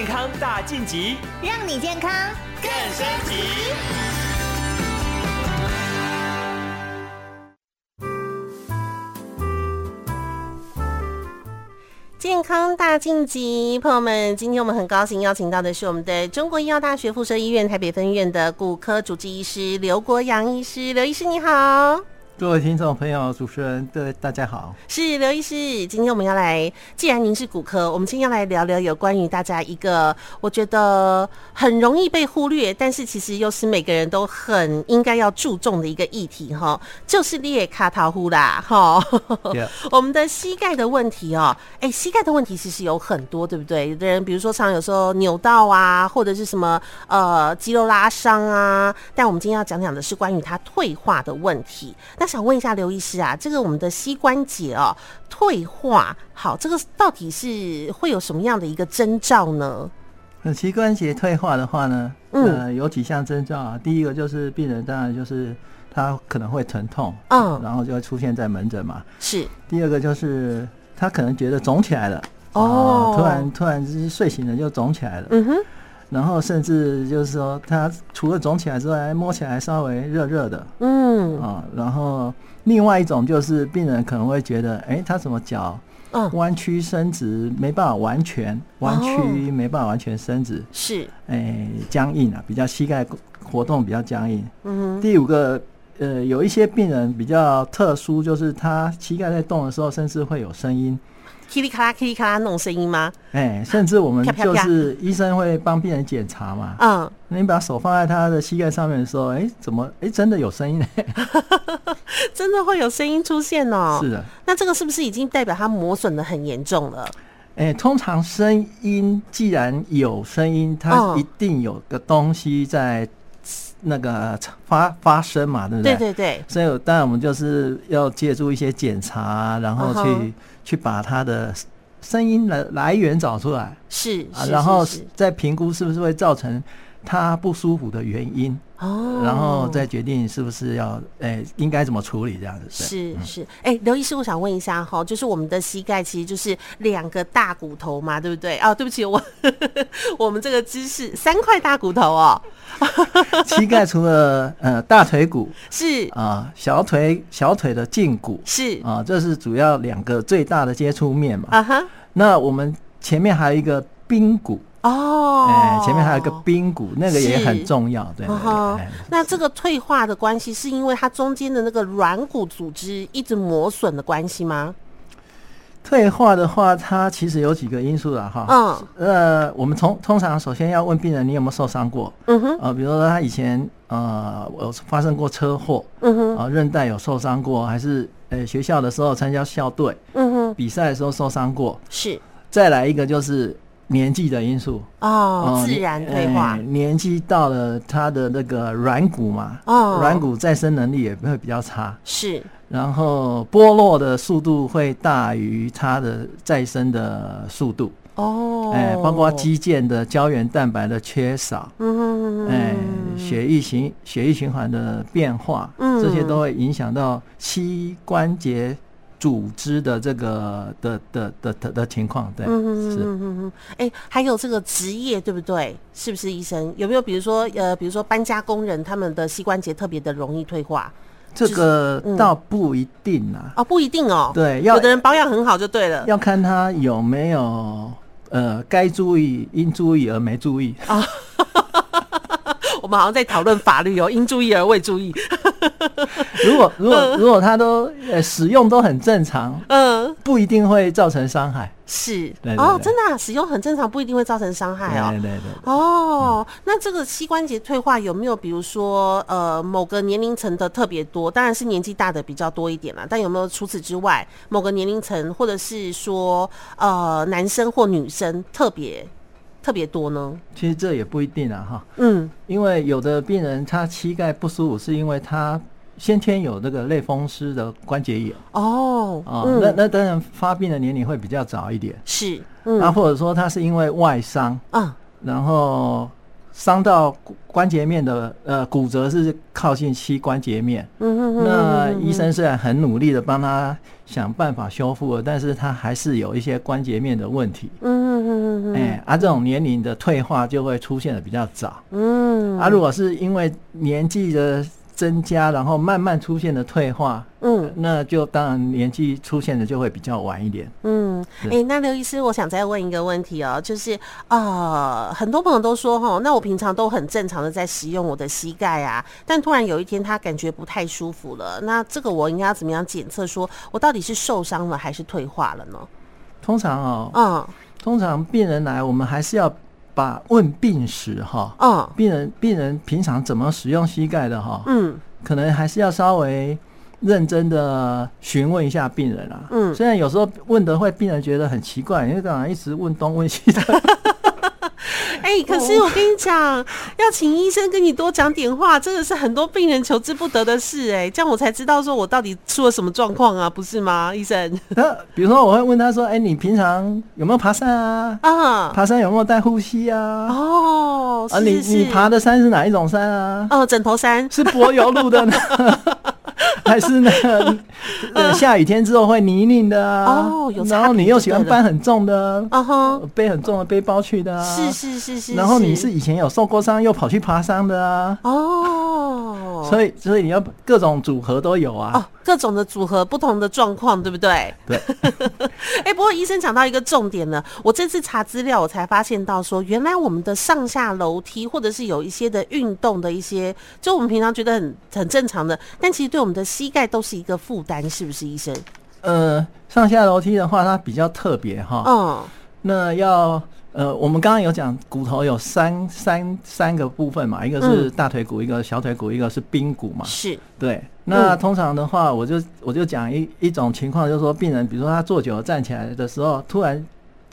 健康大晋级，让你健康更升级。健康大晋级，朋友们，今天我们很高兴邀请到的是我们的中国医药大学附设医院台北分院的骨科主治医师刘国阳医师，刘医师你好。各位听众朋友，主持人对大家好，是刘医师。今天我们要来，既然您是骨科，我们今天要来聊聊有关于大家一个我觉得很容易被忽略，但是其实又是每个人都很应该要注重的一个议题哈，就是裂卡桃呼啦哈。我们的膝盖的问题哦，哎、欸，膝盖的问题其实有很多，对不对？有的人比如说常有时候扭到啊，或者是什么呃肌肉拉伤啊，但我们今天要讲讲的是关于它退化的问题。那想问一下刘医师啊，这个我们的膝关节哦退化，好，这个到底是会有什么样的一个征兆呢？那膝关节退化的话呢，呃，有几项征兆啊。第一个就是病人当然就是他可能会疼痛，嗯，然后就会出现在门诊嘛。是。第二个就是他可能觉得肿起来了，哦，突然突然就是睡醒了就肿起来了，嗯哼。然后甚至就是说，它除了肿起来之外，摸起来稍微热热的，嗯啊。然后另外一种就是病人可能会觉得，哎，他怎么脚弯曲伸直没办法完全弯曲，没办法完全伸直，是哎僵硬啊，比较膝盖活动比较僵硬。嗯。第五个，呃，有一些病人比较特殊，就是他膝盖在动的时候，甚至会有声音。噼里咔啦，噼里咔啦那种声音吗？哎、欸，甚至我们就是医生会帮病人检查嘛。嗯，那你把手放在他的膝盖上面的时候，哎、欸，怎么？哎、欸，真的有声音？真的会有声音出现哦。是的。那这个是不是已经代表它磨损的很严重了？哎、欸，通常声音既然有声音，它一定有个东西在那个发发声嘛，对不对？对对对。所以当然我们就是要借助一些检查，然后去。Uh. 去把他的声音来来源找出来，是啊，然后再评估是不是会造成他不舒服的原因。哦，然后再决定是不是要，诶，应该怎么处理这样子。是是，哎，刘医师，我想问一下哈，就是我们的膝盖其实就是两个大骨头嘛，对不对？哦，对不起，我 我们这个姿势三块大骨头哦。膝盖除了呃大腿骨是啊，小腿小腿的胫骨是啊，这是主要两个最大的接触面嘛。啊哈，那我们前面还有一个髌骨。哦，哎，前面还有一个髌骨，那个也很重要，对。那这个退化的关系，是因为它中间的那个软骨组织一直磨损的关系吗？退化的话，它其实有几个因素了哈。嗯，呃，我们通通常首先要问病人，你有没有受伤过？嗯哼。呃，比如说他以前呃，有发生过车祸，嗯哼，啊，韧带有受伤过，还是呃学校的时候参加校队，嗯哼，比赛的时候受伤过。是。再来一个就是。年纪的因素哦，自然退化。欸、年纪到了，他的那个软骨嘛，哦，软骨再生能力也会比较差。是，然后剥落的速度会大于它的再生的速度。哦，哎、欸，包括肌腱的胶原蛋白的缺少，嗯，哎，血液循血液循环的变化，嗯，这些都会影响到膝关节。组织的这个的的的的的情况，对，嗯嗯嗯嗯，哎，还有这个职业，对不对？是不是医生？有没有比如说，呃，比如说搬家工人，他们的膝关节特别的容易退化？这个倒不一定啊，哦，不一定哦，对，有的人保养很好就对了，要看他有没有呃该注意应注意而没注意啊。我们好像在讨论法律哦，应注意而未注意。如果如果如果他都呃使用都很正常，嗯，不一定会造成伤害。是，哦，真的啊，使用很正常，不一定会造成伤害哦。对对对，对。哦，嗯、那这个膝关节退化有没有，比如说呃某个年龄层的特别多？当然是年纪大的比较多一点啦。但有没有除此之外，某个年龄层或者是说呃男生或女生特别？特别多呢，其实这也不一定啊，哈，嗯，因为有的病人他膝盖不舒服，是因为他先天有这个类风湿的关节炎。哦，啊、嗯，那那当然发病的年龄会比较早一点，是，嗯，啊，或者说他是因为外伤啊，然后。伤到关节面的呃骨折是靠近膝关节面，嗯哼哼，那医生虽然很努力的帮他想办法修复了，但是他还是有一些关节面的问题，嗯哼嗯嗯，哎，啊，这种年龄的退化就会出现的比较早。嗯，啊，如果是因为年纪的增加，然后慢慢出现的退化，嗯，那就当然年纪出现的就会比较晚一点。嗯，哎、欸，那刘医师，我想再问一个问题哦，就是啊、呃，很多朋友都说哈，那我平常都很正常的在使用我的膝盖啊，但突然有一天他感觉不太舒服了，那这个我应该要怎么样检测，说我到底是受伤了还是退化了呢？通常哦，嗯，通常病人来，我们还是要。把问病史哈，嗯，病人病人平常怎么使用膝盖的哈，嗯，可能还是要稍微认真的询问一下病人啊，嗯，虽然有时候问的会病人觉得很奇怪，因为干嘛一直问东问西的。哎、欸，可是我跟你讲，要请医生跟你多讲点话，真的是很多病人求之不得的事。哎，这样我才知道说我到底出了什么状况啊，不是吗，医生？那比如说，我会问他说：“哎、欸，你平常有没有爬山啊？啊，爬山有没有带护膝啊？哦，是是啊，你你爬的山是哪一种山啊？哦，枕头山是柏油路的呢。”还是那个 呃，下雨天之后会泥泞的啊，哦，有，然后你又喜欢搬很重的，啊哈，背很重的背包去的啊，是是是是，然后你是以前有受过伤又跑去爬山的啊，哦，所以所以你要各种组合都有啊，哦，各种的组合，不同的状况，对不对？对。哎，不过医生讲到一个重点呢，我这次查资料，我才发现到说，原来我们的上下楼梯或者是有一些的运动的一些，就我们平常觉得很很正常的，但其实对我们的膝盖都是一个负担，是不是医生？呃，上下楼梯的话，它比较特别哈。嗯。那要呃，我们刚刚有讲骨头有三三三个部分嘛，一个是大腿骨，嗯、一个小腿骨，一个是髌骨嘛。是。对。那通常的话，我就我就讲一一种情况，就是说病人，比如说他坐久了站起来的时候，突然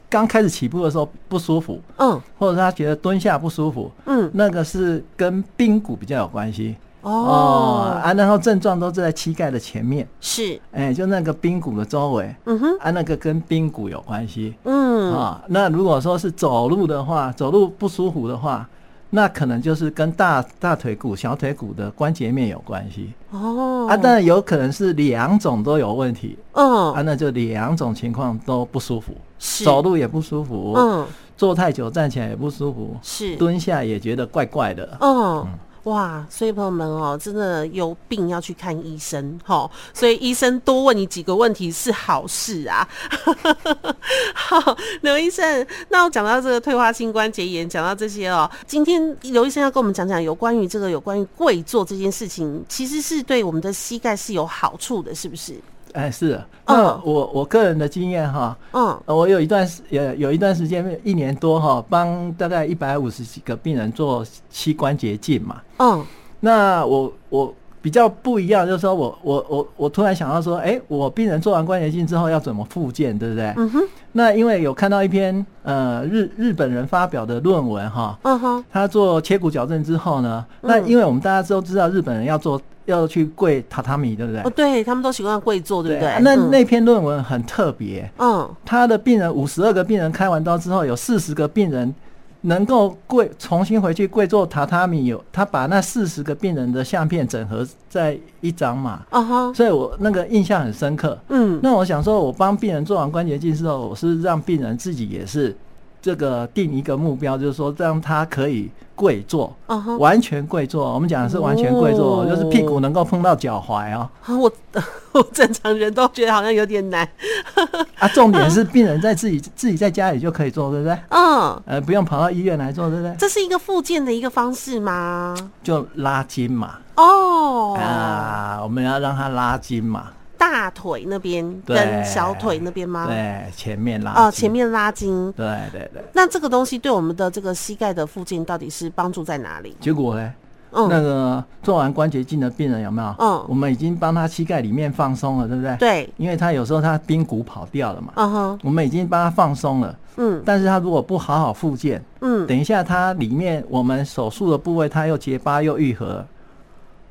刚开始起步的时候不舒服，嗯，或者他觉得蹲下不舒服，嗯，那个是跟髌骨比较有关系。哦。啊，然后症状都是在膝盖的前面，是，哎，就那个髌骨的周围，嗯哼，啊，那个跟髌骨有关系，嗯。啊，那如果说是走路的话，走路不舒服的话，那可能就是跟大大腿骨、小腿骨的关节面有关系，哦，啊，但有可能是两种都有问题，嗯，啊，那就两种情况都不舒服，是，走路也不舒服，嗯，坐太久站起来也不舒服，是，蹲下也觉得怪怪的，嗯。哇，所以朋友们哦，真的有病要去看医生哦，所以医生多问你几个问题是好事啊。好，刘医生，那我讲到这个退化性关节炎，讲到这些哦，今天刘医生要跟我们讲讲有关于这个有关于跪坐这件事情，其实是对我们的膝盖是有好处的，是不是？哎，是，那我我个人的经验哈，嗯，我有一段时有有一段时间一年多哈，帮大概一百五十几个病人做膝关节镜嘛，嗯，那我我比较不一样，就是说我我我我突然想到说，哎，我病人做完关节镜之后要怎么复健，对不对？嗯哼，那因为有看到一篇呃日日本人发表的论文哈，嗯哼，他做切骨矫正之后呢，那因为我们大家都知道日本人要做。要去跪榻榻米，对不对？哦，对，他们都习惯跪坐，对不对？对，那那篇论文很特别，嗯，他的病人五十二个病人开完刀之后，有四十个病人能够跪重新回去跪坐榻榻米，有他把那四十个病人的相片整合在一张嘛，啊哈，所以我那个印象很深刻，嗯，那我想说，我帮病人做完关节镜之后，我是让病人自己也是。这个定一个目标，就是说让他可以跪坐，uh huh. 完全跪坐。我们讲的是完全跪坐，oh. 就是屁股能够碰到脚踝啊。我 我正常人都觉得好像有点难。啊，重点是病人在自己自己在家里就可以做，对不对？嗯，uh. 呃，不用跑到医院来做，对不对？这是一个复健的一个方式吗？就拉筋嘛。哦。Oh. 啊，我们要让他拉筋嘛。大腿那边跟小腿那边吗？对，前面拉哦，前面拉筋。对对对。那这个东西对我们的这个膝盖的附近到底是帮助在哪里？结果呢？嗯，那个做完关节镜的病人有没有？嗯，我们已经帮他膝盖里面放松了，对不对？对，因为他有时候他髌骨跑掉了嘛。嗯哼，我们已经帮他放松了。嗯，但是他如果不好好复健，嗯，等一下他里面我们手术的部位他又结疤又愈合。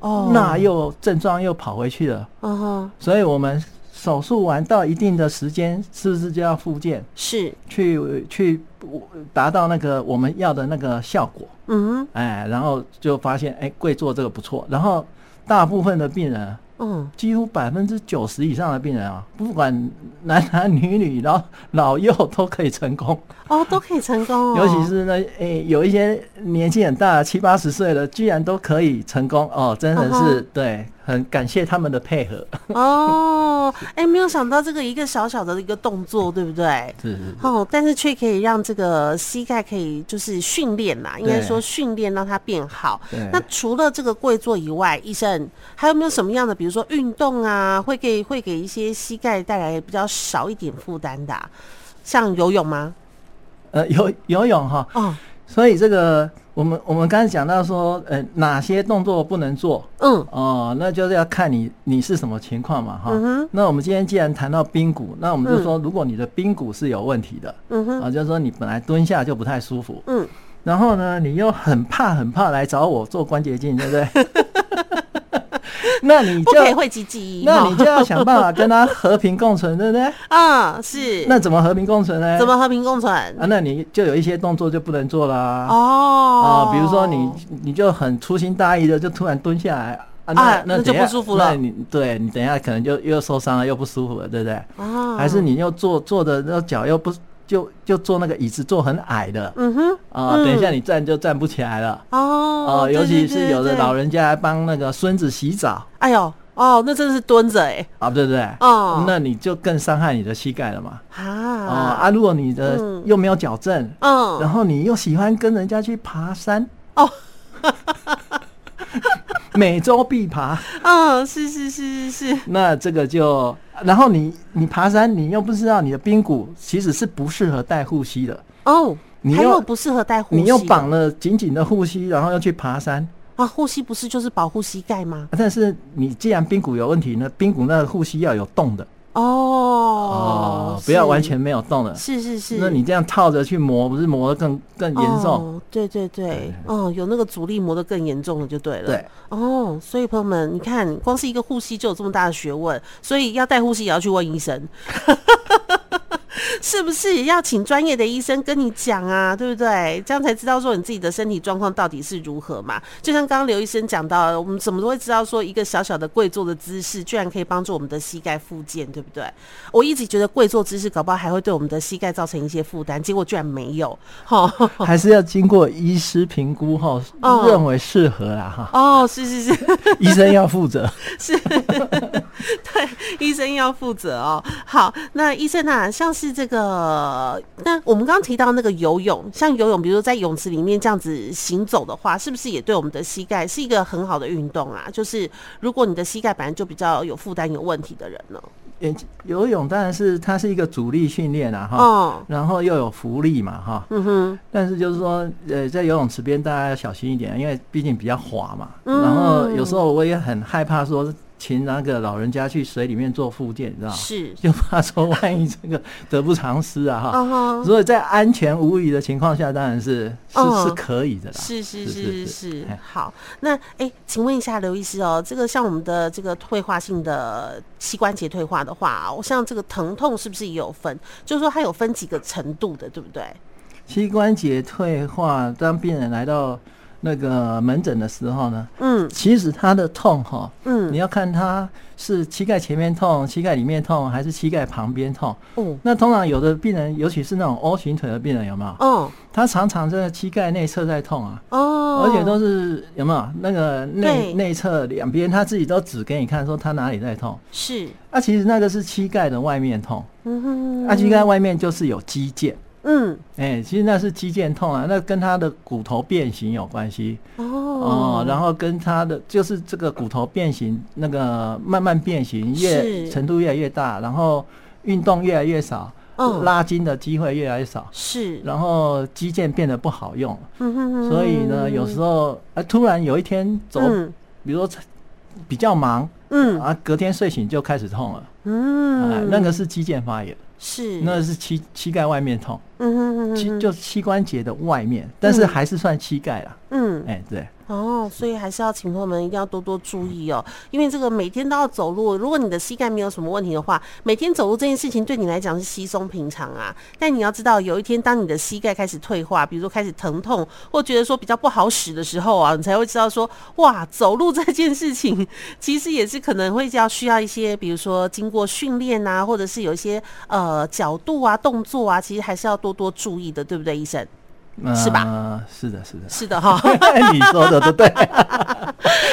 哦，那又症状又跑回去了。嗯哼，所以我们手术完到一定的时间，是不是就要复健？是，去去达到那个我们要的那个效果。嗯哼，哎，然后就发现，哎，跪坐这个不错。然后大部分的病人嗯，几乎百分之九十以上的病人啊，不管男男女女，然后老幼都可以成功哦，都可以成功哦。尤其是那诶、欸，有一些年纪很大，七八十岁的，居然都可以成功哦，真的是、uh. 对。很感谢他们的配合哦，哎、欸，没有想到这个一个小小的一个动作，对不对？是是，是。哦，但是却可以让这个膝盖可以就是训练啦，应该说训练让它变好。那除了这个跪坐以外，医生还有没有什么样的，比如说运动啊，会给会给一些膝盖带来比较少一点负担的、啊，像游泳吗？呃，游游泳哈。哦。所以这个。我们我们刚才讲到说，呃，哪些动作不能做？嗯，哦，那就是要看你你是什么情况嘛，哈。嗯。那我们今天既然谈到髌骨，那我们就说，如果你的髌骨是有问题的，嗯哼，啊，就是说你本来蹲下就不太舒服，嗯，然后呢，你又很怕很怕来找我做关节镜，对不对？那你就那你就要想办法跟他和平共存，对不对？啊，是。那怎么和平共存呢？怎么和平共存？啊，那你就有一些动作就不能做啦。哦。啊，比如说你你就很粗心大意的就突然蹲下来啊，那那就不舒服了。那你对你等一下可能就又受伤了，又不舒服了，对不对？啊。还是你又坐坐的那脚又不。就就坐那个椅子，坐很矮的，嗯哼，啊，等一下你站就站不起来了，哦，尤其是有的老人家来帮那个孙子洗澡，哎呦，哦，那真的是蹲着哎，啊，对不对？哦，那你就更伤害你的膝盖了嘛，啊，啊，如果你的又没有矫正，嗯，然后你又喜欢跟人家去爬山，哦，每周必爬，嗯，是是是是是，那这个就。然后你你爬山，你又不知道你的髌骨其实是不适合带护膝的哦，你又不适合带护膝，你又绑了紧紧的护膝，然后要去爬山啊？护膝不是就是保护膝盖吗？但是你既然髌骨有问题呢，髌骨那个护膝要有洞的。哦哦，不要完全没有动的，是是是。那你这样套着去磨，不是磨得更更严重？哦，对对对，哦，有那个阻力磨得更严重了，就对了。对，哦，所以朋友们，你看，光是一个护膝就有这么大的学问，所以要带护膝也要去问医生。是不是也要请专业的医生跟你讲啊？对不对？这样才知道说你自己的身体状况到底是如何嘛？就像刚刚刘医生讲到，我们怎么都会知道说一个小小的跪坐的姿势，居然可以帮助我们的膝盖复健，对不对？我一直觉得跪坐姿势搞不好还会对我们的膝盖造成一些负担，结果居然没有。哈，还是要经过医师评估后，认为适合啦。哈。哦，是是是，医生要负责。是，对，医生要负责哦。好，那医生啊，像是。是这个，那我们刚刚提到那个游泳，像游泳，比如说在泳池里面这样子行走的话，是不是也对我们的膝盖是一个很好的运动啊？就是如果你的膝盖本来就比较有负担、有问题的人呢？游泳当然是它是一个阻力训练啊，哈，哦、然后又有浮力嘛，哈，嗯哼，但是就是说，呃，在游泳池边大家要小心一点，因为毕竟比较滑嘛，嗯、然后有时候我也很害怕说。请那个老人家去水里面做复健，你知道吗？是，就怕说万一这个得不偿失啊哈。Uh huh. 所以在安全无虞的情况下，当然是是、uh huh. 是可以的啦。是是是是好，那哎、欸，请问一下刘医师哦，这个像我们的这个退化性的膝关节退化的话，我像这个疼痛是不是也有分？就是说它有分几个程度的，对不对？膝关节退化，当病人来到。那个门诊的时候呢，嗯，其实他的痛哈，嗯，你要看他是膝盖前面痛、膝盖里面痛，还是膝盖旁边痛。嗯，那通常有的病人，尤其是那种 O 型腿的病人，有没有？哦，他常常在膝盖内侧在痛啊。哦，而且都是有没有那个内内侧两边，他自己都指给你看，说他哪里在痛。是，啊，其实那个是膝盖的外面痛。嗯哼，啊，膝盖外面就是有肌腱。嗯，哎、欸，其实那是肌腱痛啊，那跟他的骨头变形有关系。哦，哦，然后跟他的就是这个骨头变形，那个慢慢变形，越程度越来越大，然后运动越来越少，哦、拉筋的机会越来越少，是，然后肌腱变得不好用，嗯、哼哼。所以呢，有时候啊，突然有一天走，嗯、比如说比较忙，嗯，啊，隔天睡醒就开始痛了，嗯，啊、那个是肌腱发炎，是，那是膝膝盖外面痛。嗯哼哼膝，就膝关节的外面，但是还是算膝盖啦。嗯，哎、欸，对。哦，所以还是要请朋友们一定要多多注意哦，因为这个每天都要走路，如果你的膝盖没有什么问题的话，每天走路这件事情对你来讲是稀松平常啊。但你要知道，有一天当你的膝盖开始退化，比如说开始疼痛，或觉得说比较不好使的时候啊，你才会知道说，哇，走路这件事情其实也是可能会要需要一些，比如说经过训练啊，或者是有一些呃角度啊、动作啊，其实还是要多多注意的，对不对，医生？是吧？呃，是的，是的，是的哈。你说的都对。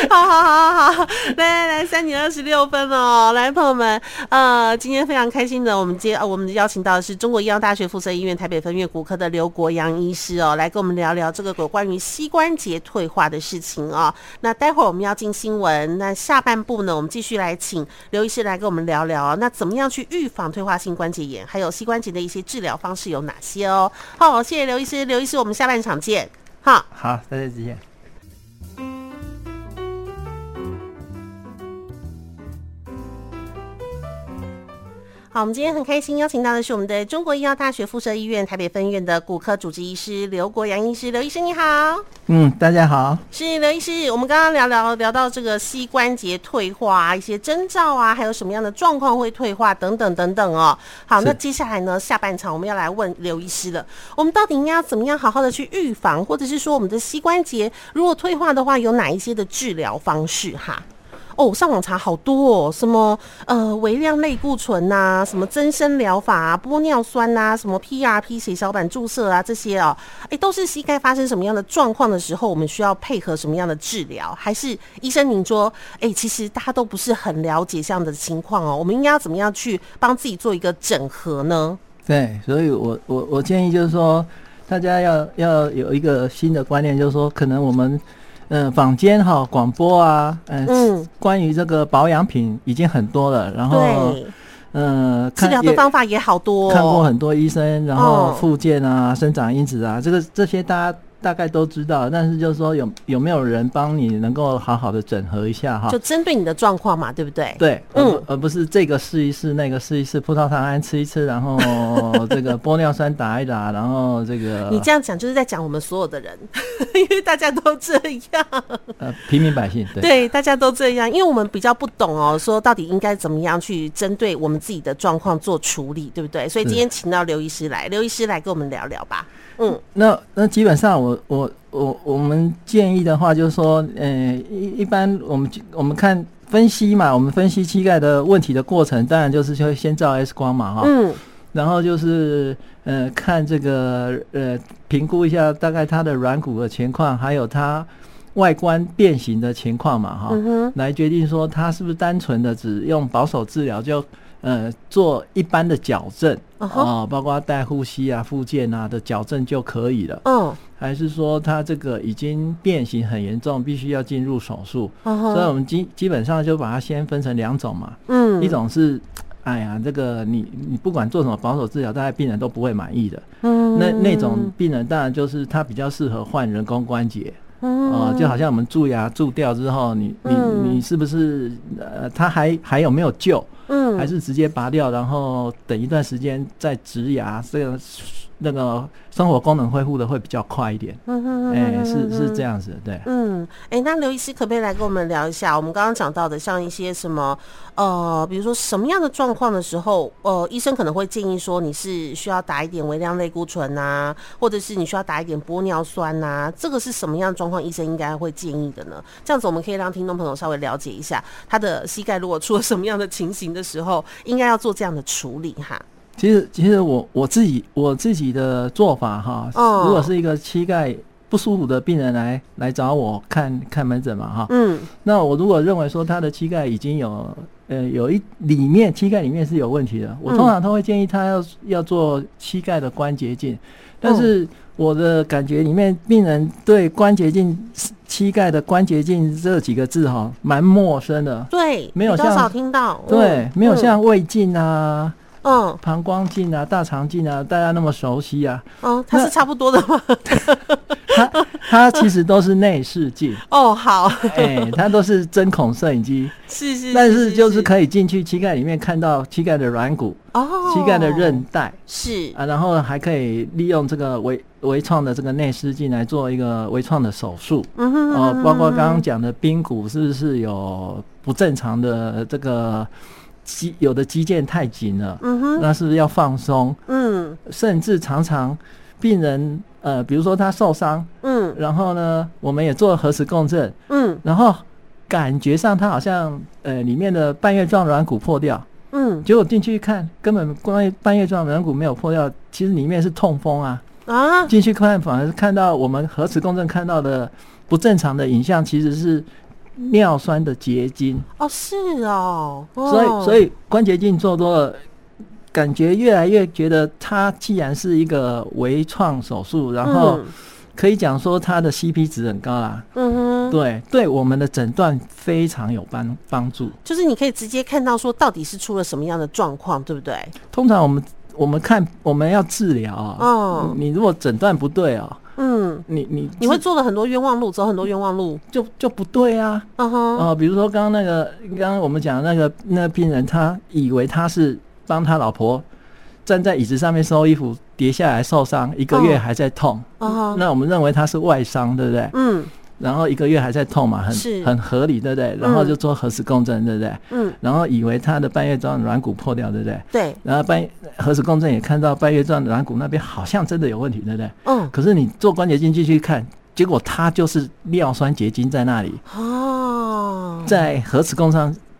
好好好好好，来来来，三点二十六分哦，来，朋友们，呃，今天非常开心的，我们接呃，我们邀请到的是中国医药大学附设医院台北分院骨科的刘国阳医师哦，来跟我们聊聊这个有关于膝关节退化的事情哦。那待会儿我们要进新闻，那下半部呢，我们继续来请刘医师来跟我们聊聊，那怎么样去预防退化性关节炎，还有膝关节的一些治疗方式有哪些哦？好，谢谢刘医师，刘医师。我们下半场见，好，好，大家再见。好，我们今天很开心邀请到的是我们的中国医药大学附设医院台北分院的骨科主治医师刘国阳医师。刘医师你好，嗯，大家好，是刘医师。我们刚刚聊聊聊到这个膝关节退化一些征兆啊，还有什么样的状况会退化等等等等哦。好，那接下来呢，下半场我们要来问刘医师了。我们到底应该要怎么样好好的去预防，或者是说我们的膝关节如果退化的话，有哪一些的治疗方式哈？哦，上网查好多哦，什么呃微量类固醇呐、啊，什么增生疗法啊，玻尿酸呐、啊，什么 PRP 血小板注射啊，这些哦，哎，都是膝盖发生什么样的状况的时候，我们需要配合什么样的治疗？还是医生您说，哎，其实大家都不是很了解这样的情况哦，我们应该要怎么样去帮自己做一个整合呢？对，所以我我我建议就是说，大家要要有一个新的观念，就是说，可能我们。嗯，坊间哈广播啊，嗯，嗯。关于这个保养品已经很多了，然后，对。嗯，治疗的方法也好多，看过很多医生，然后复健啊，哦、生长因子啊，这个这些大家。大概都知道，但是就是说有有没有人帮你能够好好的整合一下哈？就针对你的状况嘛，对不对？对，嗯，而不是这个试一试，那个试一试，葡萄糖胺吃一吃，然后 这个玻尿酸打一打，然后这个你这样讲就是在讲我们所有的人，因为大家都这样。呃，平民百姓对对，大家都这样，因为我们比较不懂哦，说到底应该怎么样去针对我们自己的状况做处理，对不对？所以今天请到刘医师来，刘医师来跟我们聊聊吧。嗯，那那基本上我我我我们建议的话就是说，呃，一一般我们我们看分析嘛，我们分析膝盖的问题的过程，当然就是就会先照 X 光嘛，哈，嗯，然后就是呃看这个呃评估一下大概它的软骨的情况，还有它外观变形的情况嘛，哈，嗯，来决定说它是不是单纯的只用保守治疗就。呃，做一般的矫正啊、uh 包括带呼吸啊、附件啊的矫正就可以了。嗯，uh. 还是说他这个已经变形很严重，必须要进入手术？Uh huh. 所以我们基基本上就把它先分成两种嘛。嗯，一种是，哎呀，这个你你不管做什么保守治疗，大概病人都不会满意的。嗯、uh，huh. 那那种病人当然就是他比较适合换人工关节。嗯、uh，huh. 就好像我们蛀牙蛀掉之后，你你你是不是呃，它还还有没有救？嗯，还是直接拔掉，然后等一段时间再植牙，这个那个生活功能恢复的会比较快一点。嗯哼，哎、欸，是是这样子，对。嗯，哎、欸，那刘医师可不可以来跟我们聊一下？我们刚刚讲到的，像一些什么呃，比如说什么样的状况的时候，呃，医生可能会建议说你是需要打一点微量类固醇啊，或者是你需要打一点玻尿酸啊，这个是什么样的状况？医生应该会建议的呢？这样子我们可以让听众朋友稍微了解一下，他的膝盖如果出了什么样的情形的时候，应该要做这样的处理哈。其实，其实我我自己我自己的做法哈，如果是一个膝盖不舒服的病人来来找我看看门诊嘛哈，嗯，那我如果认为说他的膝盖已经有呃有一里面膝盖里面是有问题的，我通常都会建议他要要做膝盖的关节镜，但是我的感觉里面病人对关节镜膝盖的关节镜这几个字哈蛮陌生的，对，没有像少听到，对，没有像胃镜啊。嗯，膀胱镜啊，大肠镜啊，大家那么熟悉啊。嗯，它是差不多的吗？它它其实都是内视镜。哦，好。哎、欸，它都是针孔摄影机。是，是是。但是就是可以进去膝盖里面看到膝盖的软骨。哦。膝盖的韧带。是。啊，然后还可以利用这个微微创的这个内视镜来做一个微创的手术。嗯哼，哼。哦，包括刚刚讲的髌骨是不是有不正常的这个？肌有的肌腱太紧了，嗯哼，那是不是要放松？嗯，甚至常常病人呃，比如说他受伤，嗯，然后呢，我们也做了核磁共振，嗯，然后感觉上他好像呃里面的半月状软骨破掉，嗯，结果进去一看，根本关于半月状软骨没有破掉，其实里面是痛风啊，啊，进去看反而是看到我们核磁共振看到的不正常的影像，其实是。尿酸的结晶。哦，是哦，哦所以所以关节镜做多了，感觉越来越觉得它既然是一个微创手术，然后可以讲说它的 CP 值很高啦，嗯哼，对，对我们的诊断非常有帮帮助，就是你可以直接看到说到底是出了什么样的状况，对不对？通常我们我们看我们要治疗啊，哦，你如果诊断不对啊。嗯，你你你会做了很多冤枉路，走很多冤枉路，就就不对啊。嗯哼，哦，比如说刚刚那个，刚刚我们讲的那个那个病人，他以为他是帮他老婆站在椅子上面收衣服，跌下来受伤，一个月还在痛。那我们认为他是外伤，对不对？嗯。然后一个月还在痛嘛，很很合理，对不对？然后就做核磁共振，对不对？嗯。然后以为他的半月状软骨破掉，对不对？对。然后半核磁共振也看到半月状软骨那边好像真的有问题，对不对？嗯。可是你做关节镜进去看，结果它就是尿酸结晶在那里。哦。在核磁共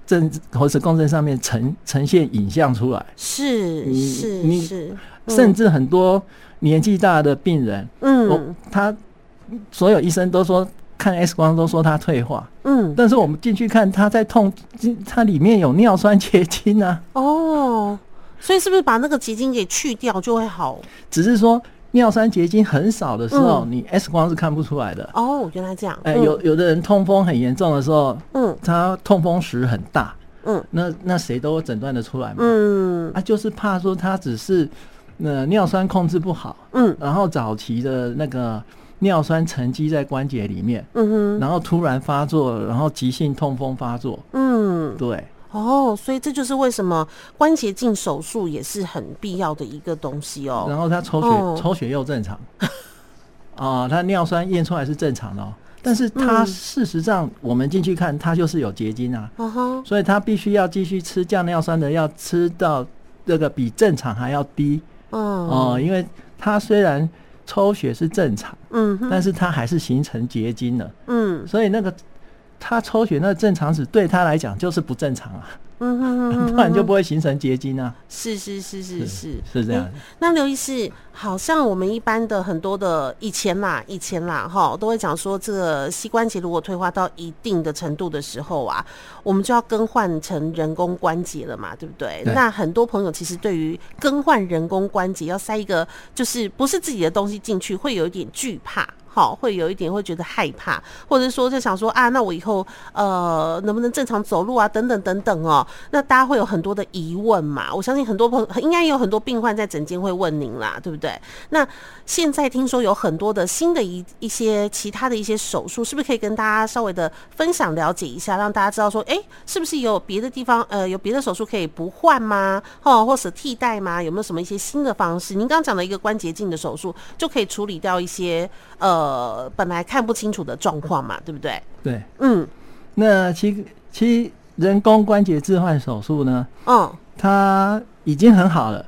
振核磁共振上面呈呈现影像出来。是是是。甚至很多年纪大的病人，嗯，他所有医生都说。看 X 光都说它退化，嗯，但是我们进去看，它在痛，它里面有尿酸结晶啊。哦，所以是不是把那个结晶给去掉就会好？只是说尿酸结晶很少的时候，嗯、你 X 光是看不出来的。哦，原来这样。哎、欸，有有的人痛风很严重的时候，嗯，他痛风石很大，嗯，那那谁都诊断得出来嘛。嗯，啊，就是怕说他只是呃尿酸控制不好，嗯，然后早期的那个。尿酸沉积在关节里面，嗯哼，然后突然发作，然后急性痛风发作，嗯，对，哦，所以这就是为什么关节镜手术也是很必要的一个东西哦。然后他抽血，哦、抽血又正常，啊、呃，他尿酸验出来是正常的，哦，但是他事实上我们进去看，他就是有结晶啊，所以他必须要继续吃降尿酸的药，吃到这个比正常还要低，嗯，哦、呃，因为他虽然。抽血是正常，嗯，但是它还是形成结晶了，嗯，所以那个他抽血那个正常值对他来讲就是不正常啊。嗯哼，不然就不会形成结晶啊。是是是是是是，是这样。那刘医师，好像我们一般的很多的以前啦，以前啦，哈，都会讲说，这个膝关节如果退化到一定的程度的时候啊，我们就要更换成人工关节了嘛，对不对？对。那很多朋友其实对于更换人工关节要塞一个就是不是自己的东西进去，会有一点惧怕。好，会有一点会觉得害怕，或者说就想说啊，那我以后呃能不能正常走路啊？等等等等哦。那大家会有很多的疑问嘛？我相信很多朋友应该有很多病患在诊间会问您啦，对不对？那现在听说有很多的新的一一些其他的一些手术，是不是可以跟大家稍微的分享了解一下，让大家知道说，哎，是不是有别的地方呃有别的手术可以不换吗？哦，或者替代吗？有没有什么一些新的方式？您刚刚讲的一个关节镜的手术就可以处理掉一些呃。呃，本来看不清楚的状况嘛，对不对？对，嗯，那其其人工关节置换手术呢？嗯，它已经很好了，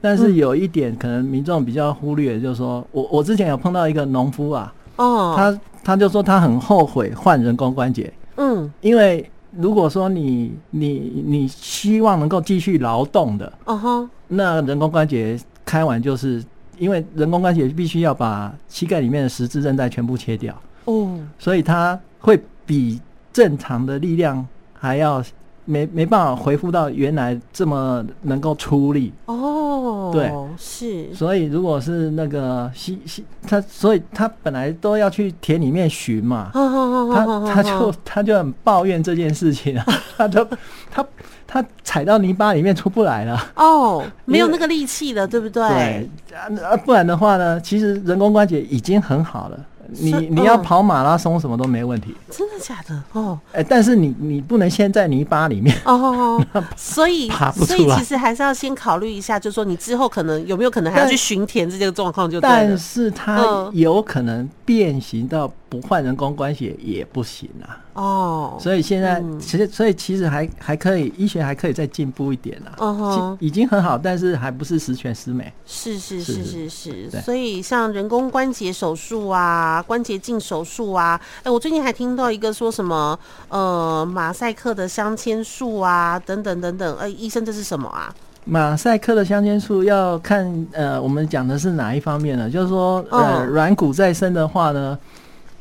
但是有一点可能民众比较忽略，就是说我我之前有碰到一个农夫啊，哦，他他就说他很后悔换人工关节，嗯，因为如果说你你你希望能够继续劳动的，哦哈，那人工关节开完就是。因为人工关节必须要把膝盖里面的十字韧带全部切掉，哦，所以它会比正常的力量还要没没办法恢复到原来这么能够出力。哦，对，是，所以如果是那个西西他，所以他本来都要去田里面寻嘛，他他就他就很抱怨这件事情啊，他都他他踩到泥巴里面出不来了。哦，没有那个力气了，对不对？对。啊，不然的话呢，其实人工关节已经很好了。你你要跑马拉松什么都没问题，真的假的哦？哎，但是你你不能先在泥巴里面哦，所以所以其实还是要先考虑一下，就是说你之后可能有没有可能还要去巡田这个状况就。但是它有可能变形到不换人工关系也不行啊。哦，所以现在其实，所以其实还还可以，医学还可以再进步一点啊。哦，已经很好，但是还不是十全十美。是是是是是，所以像人工关节手术啊，关节镜手术啊，哎，我最近还听到一个说什么，呃，马赛克的镶嵌术啊，等等等等。哎，医生，这是什么啊？马赛克的镶嵌术要看，呃，我们讲的是哪一方面呢？就是说，呃，软骨再生的话呢？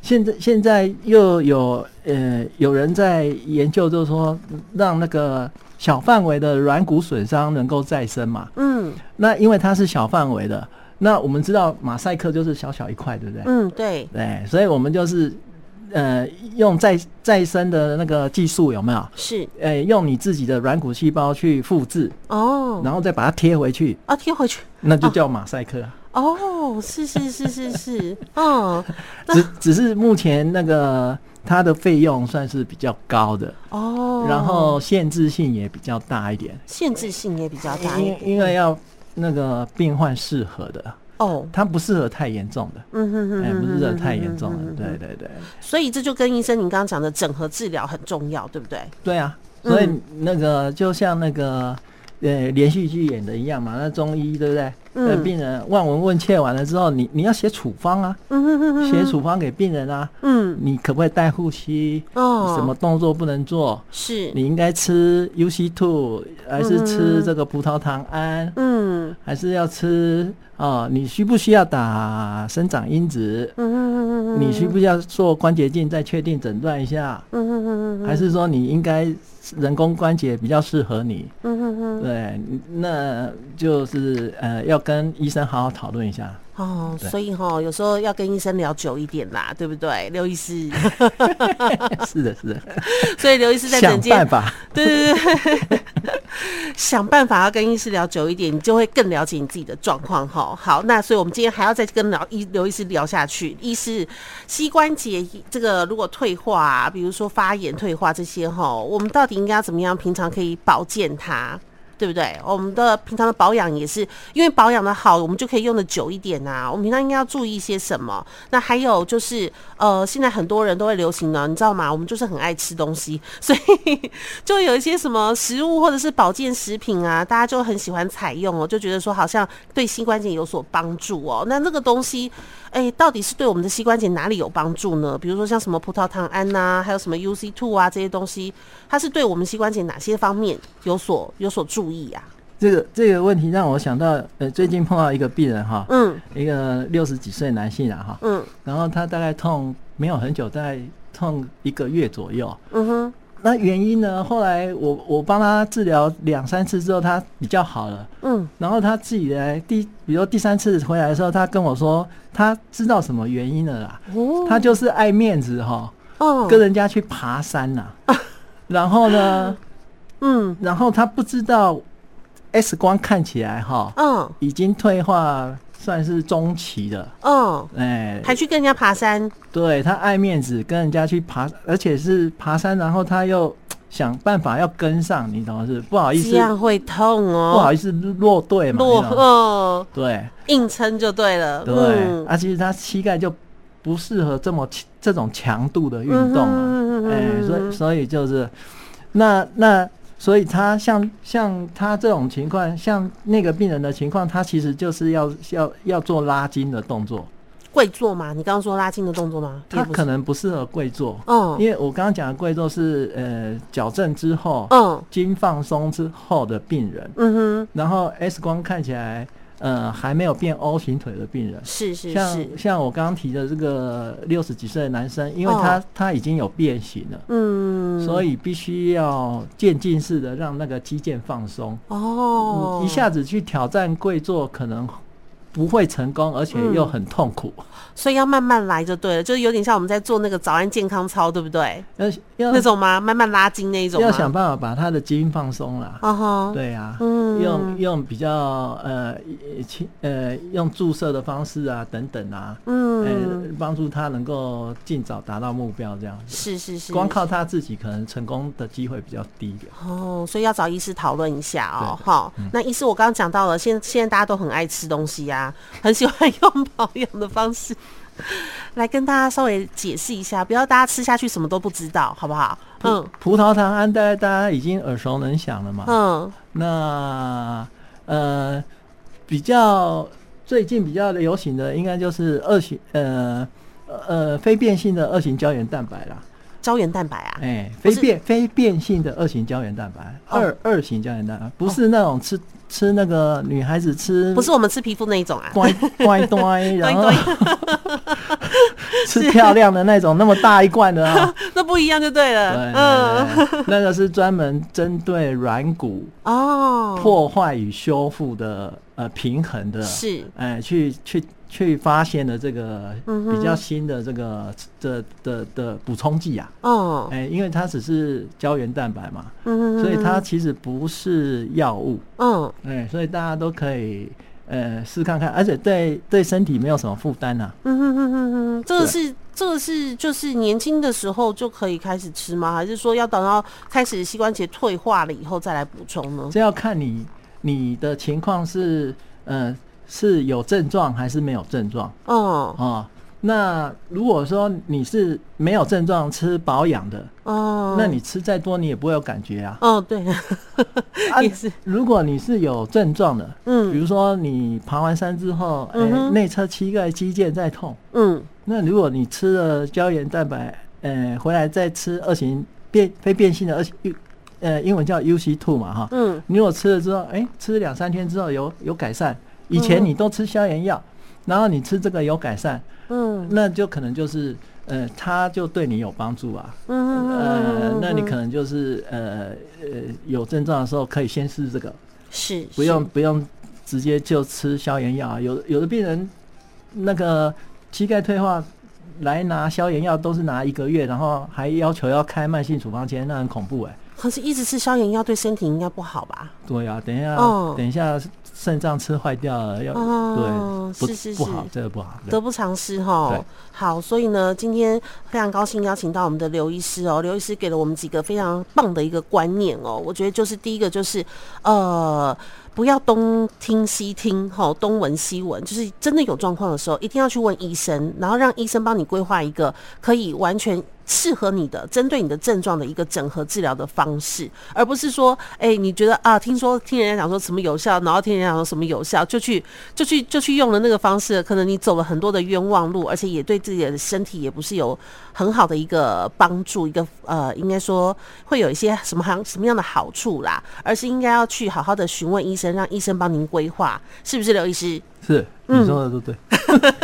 现在现在又有呃有人在研究，就是说让那个小范围的软骨损伤能够再生嘛。嗯。那因为它是小范围的，那我们知道马赛克就是小小一块，对不对？嗯，对。对，所以我们就是呃用再再生的那个技术有没有？是。呃，用你自己的软骨细胞去复制哦，然后再把它贴回去啊，贴回去，那就叫马赛克。哦，是是是是是，嗯，只只是目前那个它的费用算是比较高的哦，然后限制性也比较大一点，限制性也比较大一点，因因为要那个病患适合的哦，它不适合太严重的，嗯哼哼，哎，不适合太严重的，对对对，所以这就跟医生您刚刚讲的整合治疗很重要，对不对？对啊，所以那个就像那个。呃，连续剧演的一样嘛，那中医对不对？那、嗯、病人望闻问切完了之后，你你要写处方啊，写、嗯、处方给病人啊。嗯，你可不可以带护膝？哦，什么动作不能做？是，你应该吃 UC two 还是吃这个葡萄糖胺？嗯，还是要吃哦？你需不需要打生长因子？嗯，你需不需要做关节镜再确定诊断一下？嗯，还是说你应该？人工关节比较适合你，嗯哼哼，对，那就是呃，要跟医生好好讨论一下。哦，所以哈，有时候要跟医生聊久一点啦，对不对，刘医师？是的，是的。所以刘医师在诊间，想办法，对 对对，想办法要跟医师聊久一点，你就会更了解你自己的状况哈。好，那所以我们今天还要再跟聊医刘医师聊下去。医师，膝关节这个如果退化，比如说发炎退化这些哈，我们到底应该要怎么样？平常可以保健它？对不对？我们的平常的保养也是，因为保养的好，我们就可以用的久一点啊。我们平常应该要注意一些什么？那还有就是，呃，现在很多人都会流行呢，你知道吗？我们就是很爱吃东西，所以就有一些什么食物或者是保健食品啊，大家就很喜欢采用哦，就觉得说好像对膝关节有所帮助哦。那这个东西。哎，到底是对我们的膝关节哪里有帮助呢？比如说像什么葡萄糖胺呐、啊，还有什么 UC two 啊这些东西，它是对我们膝关节哪些方面有所有所注意啊？这个这个问题让我想到，呃，最近碰到一个病人哈，嗯，一个六十几岁男性啊哈，嗯，然后他大概痛没有很久，大概痛一个月左右，嗯哼。那原因呢？后来我我帮他治疗两三次之后，他比较好了。嗯，然后他自己来第，比如说第三次回来的时候，他跟我说，他知道什么原因了啦。哦，他就是爱面子哈。哦，跟人家去爬山呐。然后呢，嗯，然后他不知道 X 光看起来哈，嗯，已经退化。算是中期的，嗯，哎，还去跟人家爬山，对，他爱面子，跟人家去爬，而且是爬山，然后他又想办法要跟上，你懂吗？是不好意思，这样会痛哦，不好意思落队嘛，落，嗯，对，硬撑就对了，对，嗯、啊，其实他膝盖就不适合这么这种强度的运动啊，哎、嗯，所以所以就是那那。所以他像像他这种情况，像那个病人的情况，他其实就是要要要做拉筋的动作。跪坐吗？你刚刚说拉筋的动作吗？他可能不适合跪坐。嗯，因为我刚刚讲的跪坐是呃矫正之后，嗯，筋放松之后的病人。嗯哼。然后 X 光看起来，呃，还没有变 O 型腿的病人，是是是，像像我刚刚提的这个六十几岁的男生，因为他、哦、他已经有变形了，嗯，所以必须要渐进式的让那个肌腱放松，哦、嗯，一下子去挑战跪坐可能。不会成功，而且又很痛苦，嗯，所以要慢慢来就对了，就是有点像我们在做那个早安健康操，对不对？要要那种吗？慢慢拉筋那一种？要想办法把他的筋放松了。哦吼，对呀，啊，嗯，用用比较呃轻呃用注射的方式啊等等啊，嗯，帮助他能够尽早达到目标，这样子。是是是，光靠他自己可能成功的机会比较低一点。哦，所以要找医师讨论一下哦。好，嗯，那医师我刚刚讲到了，现现在大家都很爱吃东西啊。很喜欢用保养的方式来跟大家稍微解释一下，不要大家吃下去什么都不知道，好不好？嗯，葡萄糖胺大家已经耳熟能详了嘛。嗯，那呃比较最近比较流行的应该就是二型呃呃非变性的二型胶原蛋白啦。胶原蛋白啊？哎、欸，非变非变性的二型胶原蛋白，二二型胶原蛋白不是那种吃。吃那个女孩子吃，不是我们吃皮肤那一种啊，乖乖乖，然后 吃漂亮的那种，那么大一罐的啊，那不一样就对了。对，嗯，那个是专门针对软骨哦。破坏与修复的呃平衡的，是。哎去去。去发现了这个比较新的这个的的的补充剂啊，哦，哎，因为它只是胶原蛋白嘛，嗯，所以它其实不是药物，嗯，哎，所以大家都可以呃试看看，而且对对身体没有什么负担呐，嗯哼哼哼哼，这个是这个是就是年轻的时候就可以开始吃吗？还是说要等到开始膝关节退化了以后再来补充呢？这要看你你的情况是呃。是有症状还是没有症状？哦哦，那如果说你是没有症状吃保养的，哦，那你吃再多你也不会有感觉啊。哦，对，也是。如果你是有症状的，嗯，比如说你爬完山之后，哎，内侧膝盖肌腱在痛，嗯，那如果你吃了胶原蛋白，呃，回来再吃二型变非变性的二型，呃，英文叫 UC two 嘛，哈，嗯，你如果吃了之后，哎，吃了两三天之后有有改善。以前你都吃消炎药，然后你吃这个有改善，嗯，那就可能就是，呃，它就对你有帮助啊，嗯呃，那你可能就是，呃呃，有症状的时候可以先试这个，是，不用不用直接就吃消炎药啊。有有的病人那个膝盖退化来拿消炎药都是拿一个月，然后还要求要开慢性处方签，那很恐怖哎。可是，一直吃消炎药对身体应该不好吧？对呀，等一下，等一下。肾脏吃坏掉了，要、哦、对，是是是，不好，这个不好，得不偿失哈。好，所以呢，今天非常高兴邀请到我们的刘医师哦，刘医师给了我们几个非常棒的一个观念哦。我觉得就是第一个就是呃，不要东听西听吼，东闻西闻，就是真的有状况的时候，一定要去问医生，然后让医生帮你规划一个可以完全。适合你的，针对你的症状的一个整合治疗的方式，而不是说，哎、你觉得啊，听说听人家讲说什么有效，然后听人家讲说什么有效，就去就去就去用了那个方式，可能你走了很多的冤枉路，而且也对自己的身体也不是有很好的一个帮助，一个呃，应该说会有一些什么行什么样的好处啦，而是应该要去好好的询问医生，让医生帮您规划，是不是刘医师？是，你说的都对。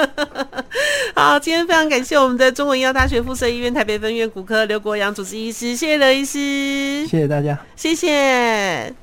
好，今天非常感谢我们的中国医药大学附设医院台北分院骨科刘国阳主治医师，谢谢刘医师，谢谢大家，谢谢。